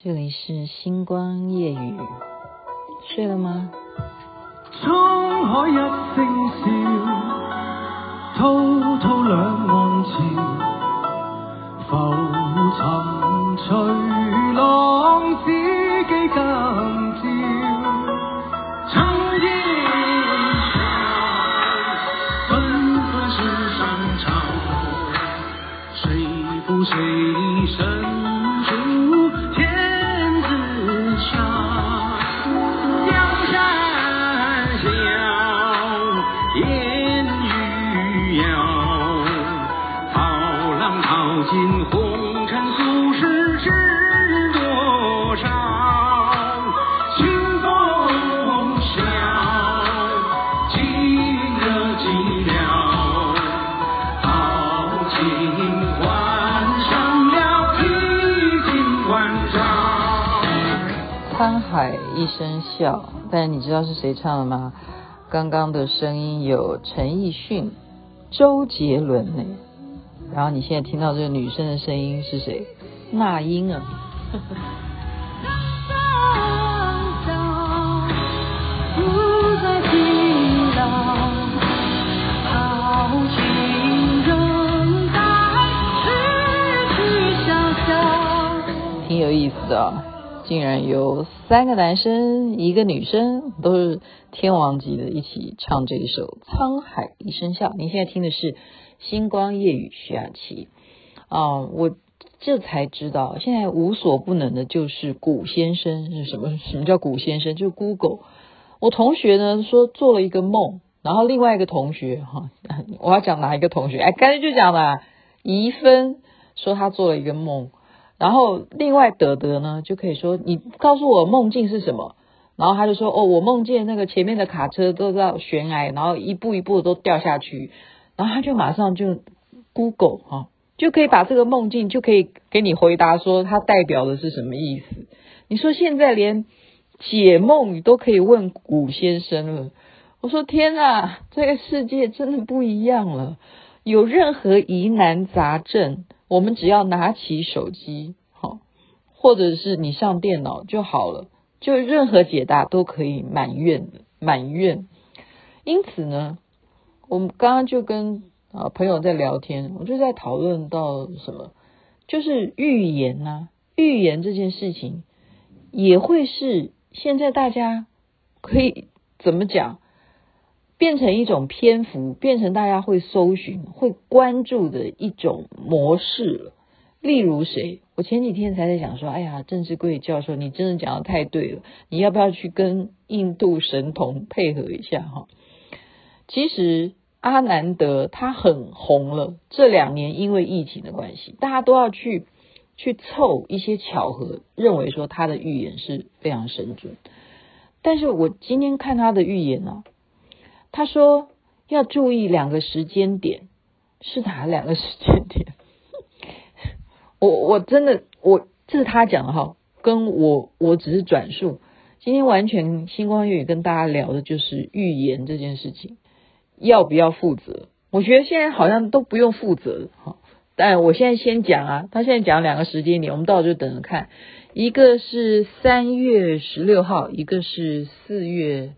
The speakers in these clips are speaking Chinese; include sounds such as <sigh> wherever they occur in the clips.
这里是星光夜雨，睡了吗？沧海一声笑，滔滔两岸潮，浮沉随浪，只记今朝。长夜长，纷纷世上潮，谁负谁道尽红尘俗世知多少清风笑几个寂寥豪情万丈沧海一声笑但你知道是谁唱的吗刚刚的声音有陈奕迅周杰伦呢然后你现在听到这个女生的声音是谁？那英啊。挺有意思的哦。竟然有三个男生，一个女生，都是天王级的，一起唱这一首《沧海一声笑》。您现在听的是《星光夜雨》徐雅琪啊，我这才知道，现在无所不能的就是古先生是什么？什么叫古先生？就是 Google。我同学呢说做了一个梦，然后另外一个同学哈，我要讲哪一个同学？哎，干脆就讲了，怡芬说他做了一个梦。然后另外德德呢，就可以说你告诉我梦境是什么，然后他就说哦，我梦见那个前面的卡车都在悬崖，然后一步一步都掉下去，然后他就马上就 Google 哈、啊，就可以把这个梦境就可以给你回答说它代表的是什么意思。你说现在连解梦你都可以问古先生了，我说天哪，这个世界真的不一样了，有任何疑难杂症。我们只要拿起手机，好，或者是你上电脑就好了，就任何解答都可以满愿的满愿。因此呢，我们刚刚就跟啊朋友在聊天，我就在讨论到什么，就是预言呐，预言这件事情也会是现在大家可以怎么讲？变成一种篇幅，变成大家会搜寻、会关注的一种模式了。例如谁？我前几天才在想说，哎呀，郑志贵教授，你真的讲得太对了，你要不要去跟印度神童配合一下哈？其实阿南德他很红了，这两年因为疫情的关系，大家都要去去凑一些巧合，认为说他的预言是非常神准。但是我今天看他的预言呢、他说要注意两个时间点，是哪两个时间点？<laughs> 我我真的我这是他讲的哈，跟我我只是转述。今天完全星光粤语跟大家聊的就是预言这件事情，要不要负责？我觉得现在好像都不用负责哈。但我现在先讲啊，他现在讲两个时间点，我们到时候就等着看。一个是三月十六号，一个是四月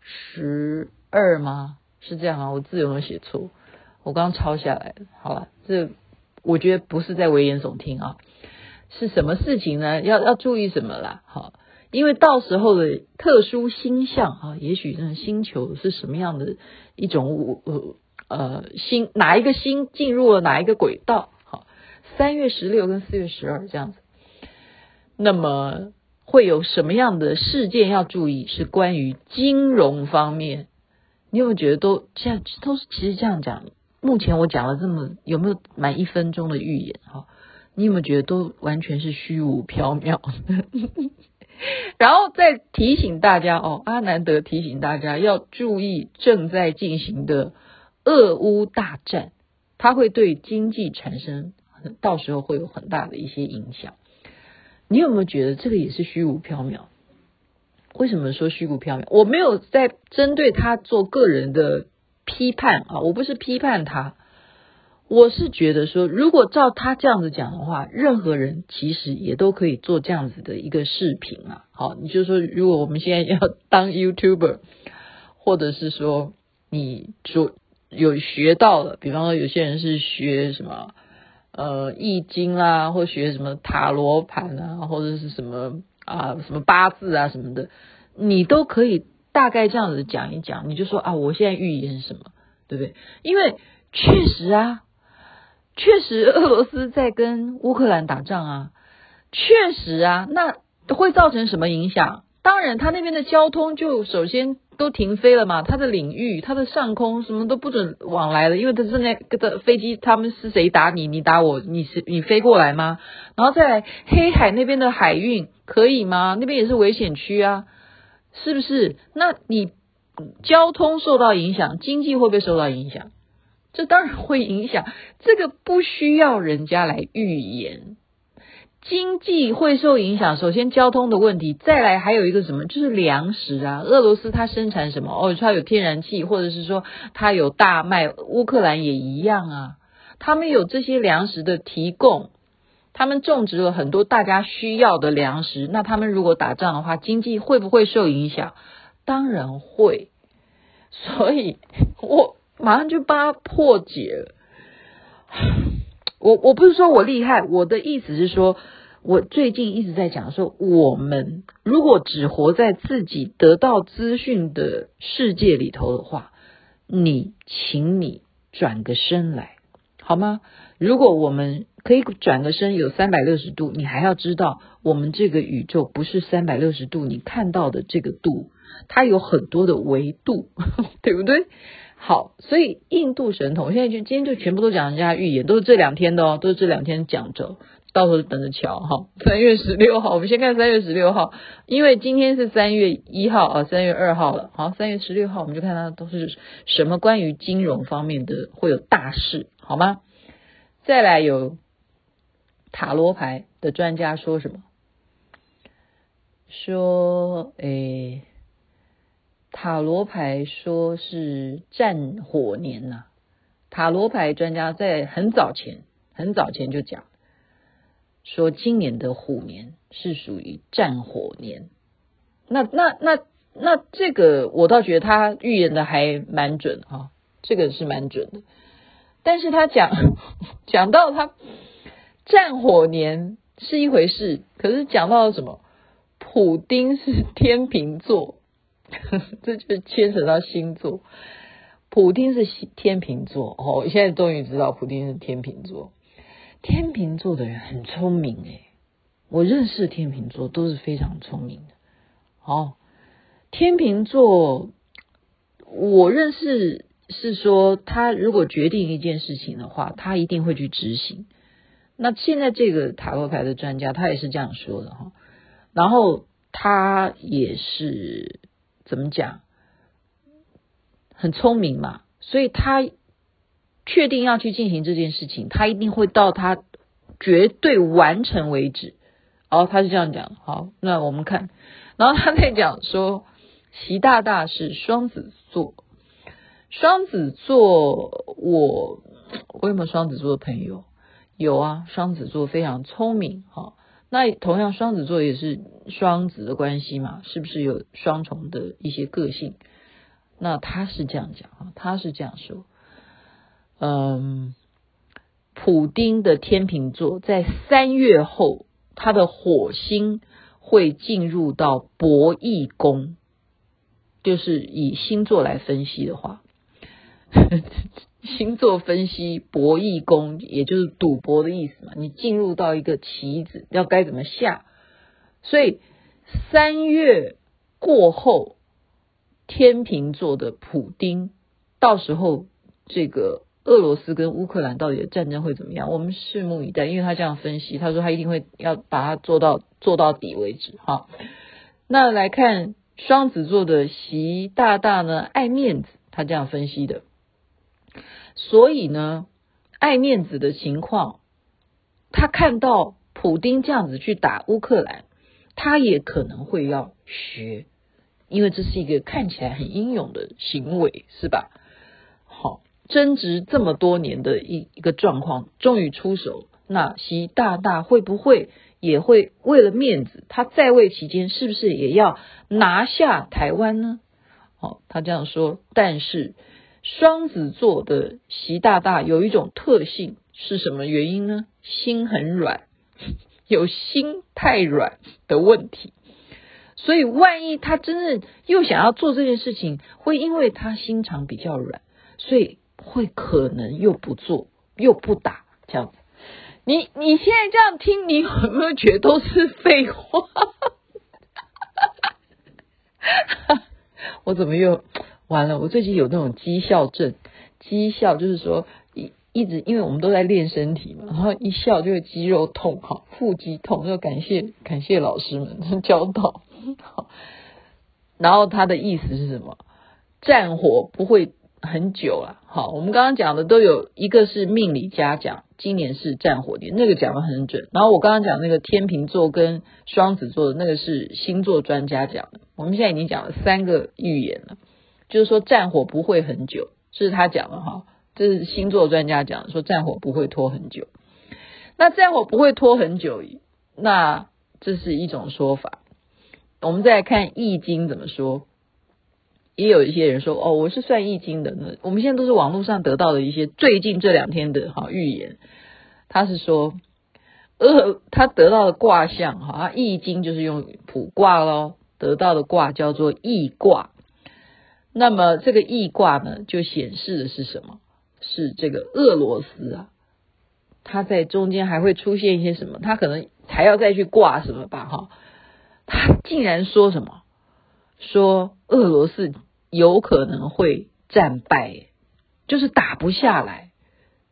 十。二吗？是这样吗？我字有没有写错？我刚抄下来。好了，这我觉得不是在危言耸听啊。是什么事情呢？要要注意什么啦？好，因为到时候的特殊星象啊，也许那星球是什么样的一种呃呃星，哪一个星进入了哪一个轨道？好，三月十六跟四月十二这样子。那么会有什么样的事件要注意？是关于金融方面。你有没有觉得都现在都是其实这样讲？目前我讲了这么有没有满一分钟的预言？哈，你有没有觉得都完全是虚无缥缈？<laughs> <laughs> 然后再提醒大家哦，阿南德提醒大家要注意正在进行的俄乌大战，它会对经济产生到时候会有很大的一些影响。你有没有觉得这个也是虚无缥缈？为什么说虚无缥缈？我没有在针对他做个人的批判啊，我不是批判他，我是觉得说，如果照他这样子讲的话，任何人其实也都可以做这样子的一个视频啊。好，你就说，如果我们现在要当 YouTuber，或者是说你说有学到了，比方说有些人是学什么呃易经啦，或学什么塔罗盘啊，或者是什么啊什么八字啊什么的，你都可以大概这样子讲一讲。你就说啊，我现在预言什么，对不对？因为确实啊。确实，俄罗斯在跟乌克兰打仗啊，确实啊，那会造成什么影响？当然，他那边的交通就首先都停飞了嘛，他的领域、他的上空什么都不准往来了，因为他正在跟的飞机，他们是谁打你，你打我，你是你飞过来吗？然后再来黑海那边的海运可以吗？那边也是危险区啊，是不是？那你交通受到影响，经济会不会受到影响？这当然会影响，这个不需要人家来预言。经济会受影响，首先交通的问题，再来还有一个什么，就是粮食啊。俄罗斯它生产什么？哦，它有天然气，或者是说它有大麦，乌克兰也一样啊。他们有这些粮食的提供，他们种植了很多大家需要的粮食。那他们如果打仗的话，经济会不会受影响？当然会。所以我。马上就帮他破解了。我我不是说我厉害，我的意思是说，我最近一直在讲说，我们如果只活在自己得到资讯的世界里头的话，你请你转个身来好吗？如果我们可以转个身，有三百六十度，你还要知道，我们这个宇宙不是三百六十度，你看到的这个度，它有很多的维度，<laughs> 对不对？好，所以印度神童现在就今天就全部都讲人家预言，都是这两天的哦，都是这两天讲着，到时候等着瞧哈。三月十六号，我们先看三月十六号，因为今天是三月一号啊，三月二号了。好，三月十六号我们就看它都是什么关于金融方面的会有大事，好吗？再来有塔罗牌的专家说什么？说诶。塔罗牌说是战火年呐、啊，塔罗牌专家在很早前、很早前就讲，说今年的虎年是属于战火年。那、那、那、那这个我倒觉得他预言的还蛮准啊，这个是蛮准的。但是他讲 <laughs> 讲到他战火年是一回事，可是讲到什么？普丁是天秤座。<laughs> 这就牵扯到星座，普丁是天秤座哦，我现在终于知道普丁是天秤座。天秤座的人很聪明诶，我认识天秤座都是非常聪明的。哦，天秤座，我认识是说，他如果决定一件事情的话，他一定会去执行。那现在这个塔罗牌的专家，他也是这样说的哈。然后他也是。怎么讲？很聪明嘛，所以他确定要去进行这件事情，他一定会到他绝对完成为止。哦，他是这样讲。好，那我们看，然后他在讲说，习大大是双子座，双子座，我我有没有双子座的朋友？有啊，双子座非常聪明，哈。那同样，双子座也是双子的关系嘛，是不是有双重的一些个性？那他是这样讲啊，他是这样说，嗯，普丁的天秤座在三月后，他的火星会进入到博弈宫，就是以星座来分析的话。星座分析博弈宫，也就是赌博的意思嘛。你进入到一个棋子，要该怎么下？所以三月过后，天秤座的普丁，到时候这个俄罗斯跟乌克兰到底的战争会怎么样？我们拭目以待。因为他这样分析，他说他一定会要把它做到做到底为止。哈，那来看双子座的习大大呢，爱面子，他这样分析的。所以呢，爱面子的情况，他看到普丁这样子去打乌克兰，他也可能会要学，因为这是一个看起来很英勇的行为，是吧？好，争执这么多年的一一个状况，终于出手。那习大大会不会也会为了面子，他在位期间是不是也要拿下台湾呢？哦，他这样说。但是双子座的习大大有一种特性是什么原因呢？心很软，<laughs> 有心太软的问题。所以万一他真正又想要做这件事情，会因为他心肠比较软，所以会可能又不做又不打这样子。你你现在这样听，你有没有觉得都是废话？<laughs> 我怎么又完了？我最近有那种绩效症，绩效就是说一一直，因为我们都在练身体嘛，然后一笑就会肌肉痛，哈，腹肌痛，要感谢感谢老师们 <laughs> 教导。好，然后他的意思是什么？战火不会很久了。好，我们刚刚讲的都有一个是命理家讲，今年是战火年，那个讲的很准。然后我刚刚讲那个天秤座跟双子座的那个是星座专家讲的。我们现在已经讲了三个预言了，就是说战火不会很久，这是他讲的哈，这是星座专家讲的，说战火不会拖很久。那战火不会拖很久，那这是一种说法。我们再来看《易经》怎么说，也有一些人说哦，我是算《易经》的呢。我们现在都是网络上得到的一些最近这两天的哈预言，他是说，呃，他得到的卦象哈，《易经》就是用卜卦喽，得到的卦叫做易卦。那么这个易卦呢，就显示的是什么？是这个俄罗斯啊，它在中间还会出现一些什么？它可能还要再去挂什么吧？哈。他竟然说什么？说俄罗斯有可能会战败，就是打不下来，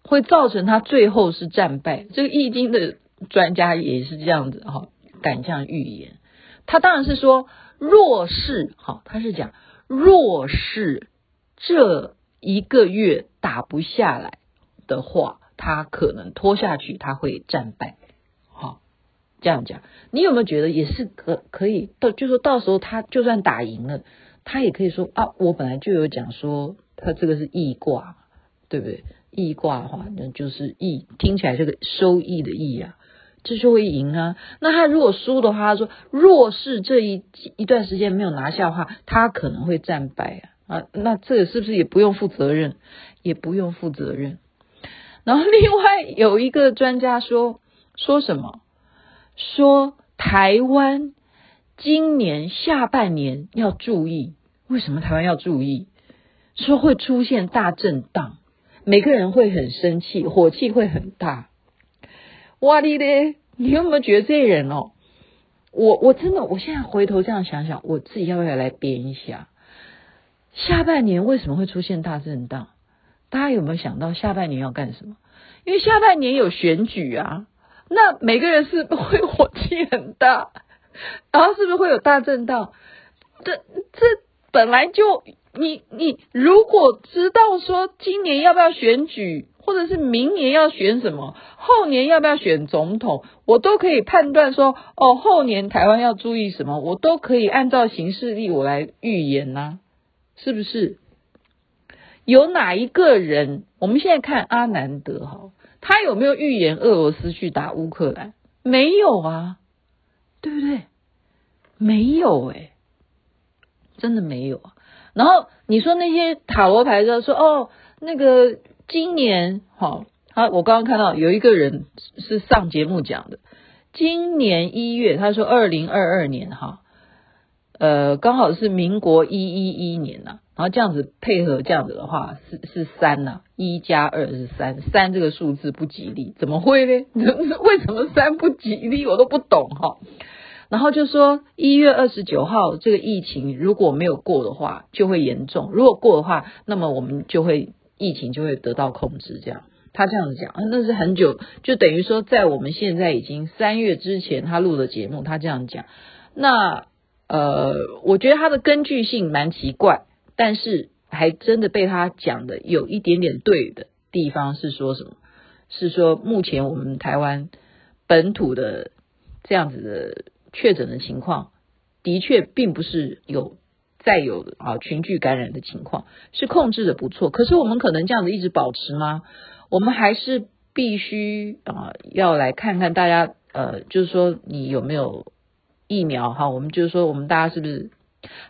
会造成他最后是战败。这个易经的专家也是这样子哈，敢这样预言。他当然是说，若是哈，他是讲若是这一个月打不下来的话，他可能拖下去，他会战败。好这样讲，你有没有觉得也是可可以到，就说到时候他就算打赢了，他也可以说啊，我本来就有讲说他这个是易卦，对不对？易卦的话，那就是易，听起来这个收益的易啊，这就会赢啊。那他如果输的话，他说若是这一一段时间没有拿下的话，他可能会战败啊啊，那这个是不是也不用负责任？也不用负责任。然后另外有一个专家说说什么？说台湾今年下半年要注意，为什么台湾要注意？说会出现大震荡，每个人会很生气，火气会很大。哇哩咧，你有没有觉得这些人哦？我我真的，我现在回头这样想想，我自己要不要来编一下？下半年为什么会出现大震荡？大家有没有想到下半年要干什么？因为下半年有选举啊。那每个人是不是会火气很大，然后是不是会有大震荡？这这本来就你你如果知道说今年要不要选举，或者是明年要选什么，后年要不要选总统，我都可以判断说哦，后年台湾要注意什么，我都可以按照行事历我来预言呐、是不是？有哪一个人？我们现在看阿南德哈。他有没有预言俄罗斯去打乌克兰？没有啊，对不对？没有哎，真的没有。然后你说那些塔罗牌的说哦，那个今年哈，他我刚刚看到有一个人是上节目讲的，今年一月他说二零二二年哈，呃，刚好是民国一一一年呐。然后这样子配合这样子的话是是三呐、一加二是三，三这个数字不吉利，怎么会呢？<laughs> 为什么三不吉利？我都不懂哈。然后就说一月二十九号这个疫情如果没有过的话就会严重，如果过的话，那么我们就会疫情就会得到控制。这样他这样子讲，那是很久，就等于说在我们现在已经三月之前他录的节目，他这样讲，那呃，我觉得他的根据性蛮奇怪。但是还真的被他讲的有一点点对的地方是说什么？是说目前我们台湾本土的这样子的确诊的情况，的确并不是有再有啊群聚感染的情况是控制的不错，可是我们可能这样子一直保持吗？我们还是必须啊要来看看大家呃，就是说你有没有疫苗哈？我们就是说我们大家是不是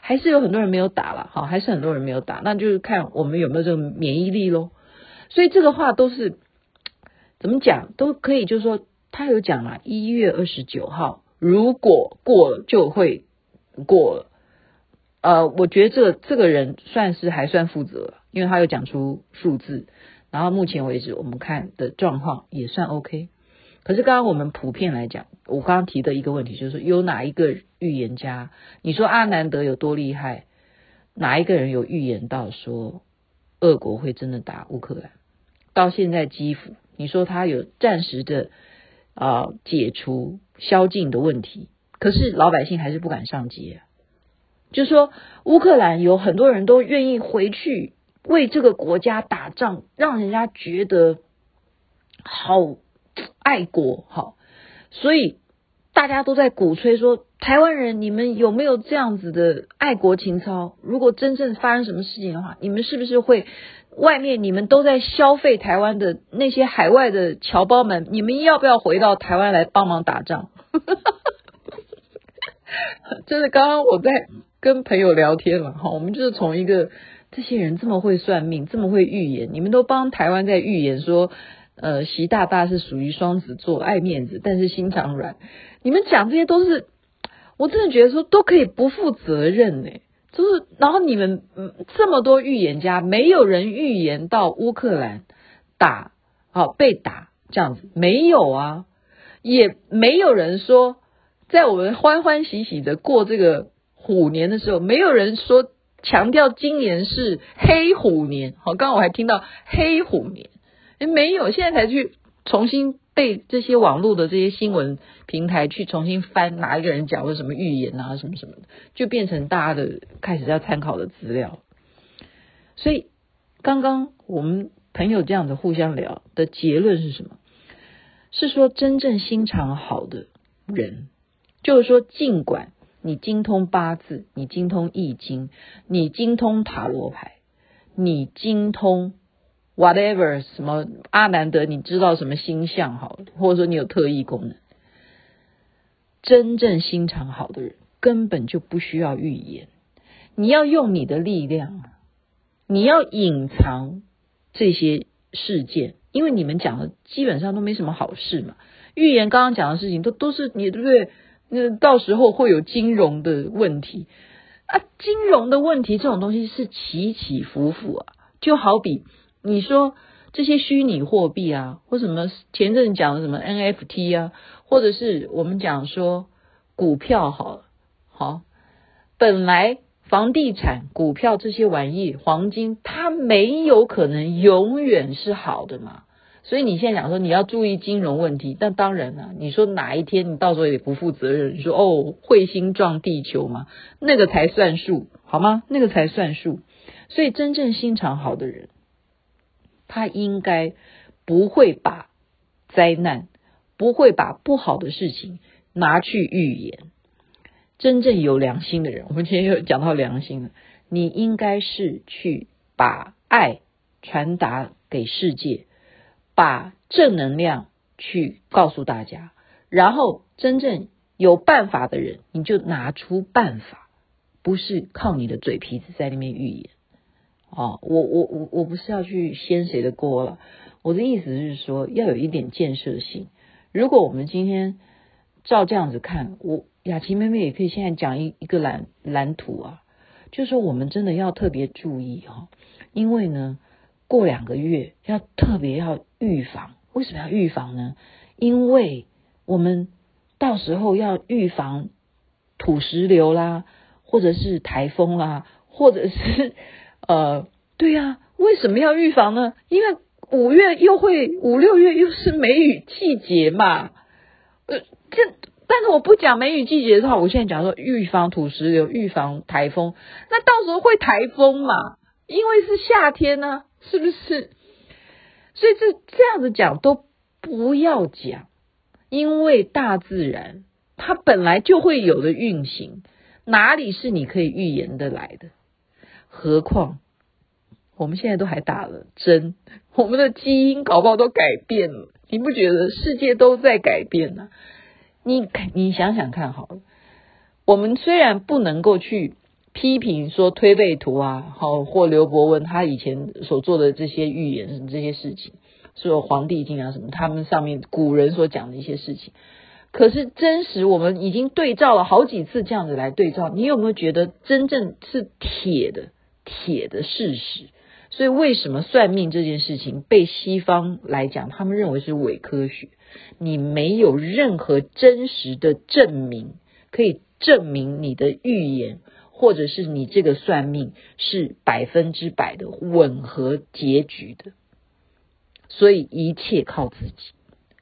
还是有很多人没有打了哈？还是很多人没有打，那就是看我们有没有这个免疫力喽。所以这个话都是怎么讲都可以，就是说他有讲嘛，一月二十九号如果过了就会过了。呃，我觉得这个这个人算是还算负责，因为他有讲出数字，然后目前为止我们看的状况也算 OK。可是刚刚我们普遍来讲，我刚刚提的一个问题就是，有哪一个预言家？你说阿南德有多厉害？哪一个人有预言到说俄国会真的打乌克兰？到现在基辅，你说他有暂时的啊、呃、解除宵禁的问题，可是老百姓还是不敢上街。就是说，乌克兰有很多人都愿意回去为这个国家打仗，让人家觉得好爱国，好，所以大家都在鼓吹说，台湾人你们有没有这样子的爱国情操？如果真正发生什么事情的话，你们是不是会外面你们都在消费台湾的那些海外的侨胞们，你们要不要回到台湾来帮忙打仗？<laughs> 就是，刚刚我在。跟朋友聊天了哈，我们就是从一个这些人这么会算命，这么会预言，你们都帮台湾在预言说，呃，习大大是属于双子座，爱面子，但是心肠软。你们讲这些都是，我真的觉得说都可以不负责任呢。就是然后你们这么多预言家，没有人预言到乌克兰打好被打这样子，没有啊，也没有人说在我们欢欢喜喜的过这个。虎年的时候，没有人说强调今年是黑虎年。好，刚刚我还听到黑虎年，诶，没有，现在才去重新被这些网络的这些新闻平台去重新翻，哪一个人讲了什么预言啊，什么什么的，就变成大家的开始要参考的资料。所以刚刚我们朋友这样子互相聊的结论是什么？是说真正心肠好的人，就是说尽管。你精通八字，你精通易经，你精通塔罗牌，你精通 whatever 什么阿南德，你知道什么星象好，或者说你有特异功能。真正心肠好的人根本就不需要预言，你要用你的力量，你要隐藏这些事件，因为你们讲的基本上都没什么好事嘛。预言刚刚讲的事情都都是你对不对？那到时候会有金融的问题啊，金融的问题这种东西是起起伏伏啊，就好比你说这些虚拟货币啊，或什么前阵讲的什么 NFT 啊，或者是我们讲说股票好，好，本来房地产、股票这些玩意，黄金它没有可能永远是好的嘛。所以你现在讲说你要注意金融问题，但当然了、啊，你说哪一天你到时候也不负责任，你说哦彗星撞地球嘛，那个才算数，好吗？那个才算数。所以真正心肠好的人，他应该不会把灾难，不会把不好的事情拿去预言。真正有良心的人，我们今天又讲到良心了，你应该是去把爱传达给世界。把正能量去告诉大家，然后真正有办法的人，你就拿出办法，不是靠你的嘴皮子在那边预言。哦，我我我我不是要去掀谁的锅了，我的意思是说要有一点建设性。如果我们今天照这样子看，我雅琪妹妹也可以现在讲一一个蓝蓝图啊，就是说我们真的要特别注意哈，因为呢。过两个月要特别要预防，为什么要预防呢？因为我们到时候要预防土石流啦，或者是台风啦，或者是呃，对呀、啊，为什么要预防呢？因为五月又会五六月又是梅雨季节嘛。呃，这但是我不讲梅雨季节的话，我现在讲说预防土石流，预防台风，那到时候会台风嘛？因为是夏天呢、是不是？所以这这样子讲都不要讲，因为大自然它本来就会有的运行，哪里是你可以预言的来的？何况我们现在都还打了针，我们的基因搞不好都改变了。你不觉得世界都在改变呢？你你想想看好了，我们虽然不能够去批评说推背图啊，好或刘伯温他以前所做的这些预言什么这些事情，说黄帝经啊什么，他们上面古人所讲的一些事情。可是真实，我们已经对照了好几次，这样子来对照，你有没有觉得真正是铁的铁的事实？所以为什么算命这件事情被西方来讲，他们认为是伪科学？你没有任何真实的证明可以证明你的预言，或者是你这个算命是百分之百的吻合结局的。所以一切靠自己，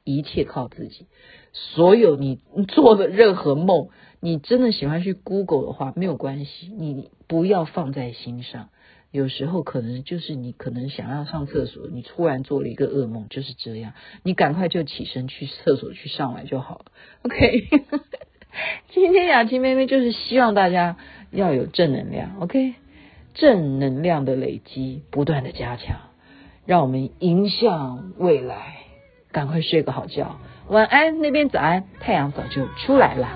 一切靠自己。所有你做的任何梦，你真的喜欢去 Google 的话，没有关系，你不要放在心上。有时候可能就是你可能想要上厕所，你突然做了一个噩梦，就是这样，你赶快就起身去厕所去上来就好了。OK，<laughs> <laughs> 今天雅琪妹妹就是希望大家要有正能量，OK，正能量的累积不断的加强，让我们迎向未来，赶快睡个好觉。晚安，那边早安，太阳早就出来了。